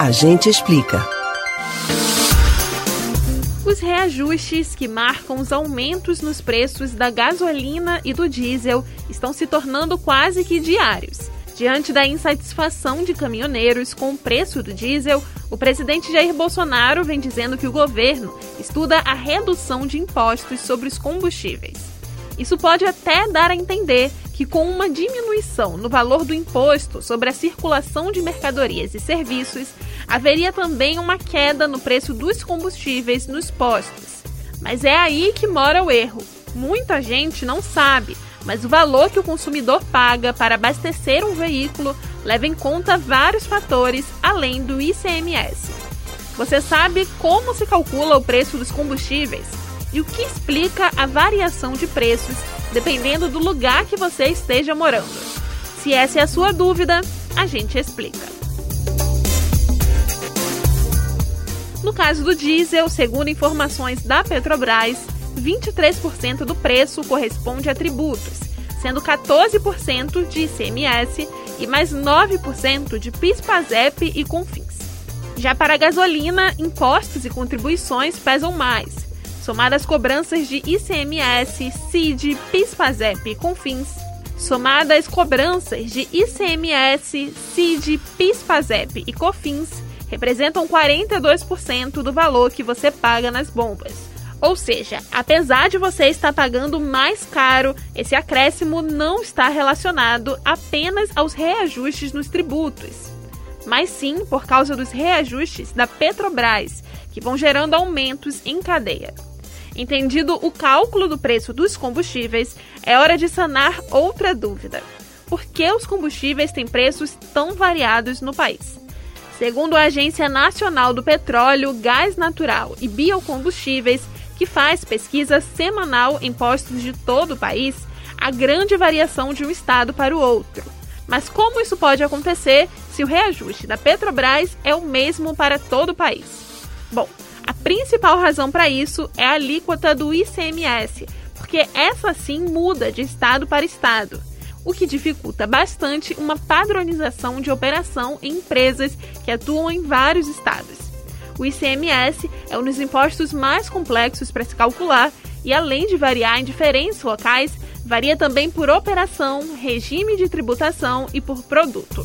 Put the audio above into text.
A gente explica. Os reajustes que marcam os aumentos nos preços da gasolina e do diesel estão se tornando quase que diários. Diante da insatisfação de caminhoneiros com o preço do diesel, o presidente Jair Bolsonaro vem dizendo que o governo estuda a redução de impostos sobre os combustíveis. Isso pode até dar a entender que, com uma diminuição no valor do imposto sobre a circulação de mercadorias e serviços, haveria também uma queda no preço dos combustíveis nos postos. Mas é aí que mora o erro. Muita gente não sabe, mas o valor que o consumidor paga para abastecer um veículo leva em conta vários fatores além do ICMS. Você sabe como se calcula o preço dos combustíveis e o que explica a variação de preços dependendo do lugar que você esteja morando. Se essa é a sua dúvida, a gente explica. No caso do diesel, segundo informações da Petrobras, 23% do preço corresponde a tributos, sendo 14% de ICMS e mais 9% de PIS/PASEP e CONFINS. Já para a gasolina, impostos e contribuições pesam mais, somadas cobranças de ICMS, CID, PIS/PASEP CONFINS, somadas cobranças de ICMS, CID, PIS/PASEP e COFINS, representam 42% do valor que você paga nas bombas. Ou seja, apesar de você estar pagando mais caro, esse acréscimo não está relacionado apenas aos reajustes nos tributos, mas sim por causa dos reajustes da Petrobras, que vão gerando aumentos em cadeia. Entendido o cálculo do preço dos combustíveis, é hora de sanar outra dúvida. Por que os combustíveis têm preços tão variados no país? Segundo a Agência Nacional do Petróleo, Gás Natural e Biocombustíveis, que faz pesquisa semanal em postos de todo o país, há grande variação de um estado para o outro. Mas como isso pode acontecer se o reajuste da Petrobras é o mesmo para todo o país? Bom, principal razão para isso é a alíquota do ICMS, porque essa sim muda de estado para estado, o que dificulta bastante uma padronização de operação em empresas que atuam em vários estados. O ICMS é um dos impostos mais complexos para se calcular e, além de variar em diferentes locais, varia também por operação, regime de tributação e por produto.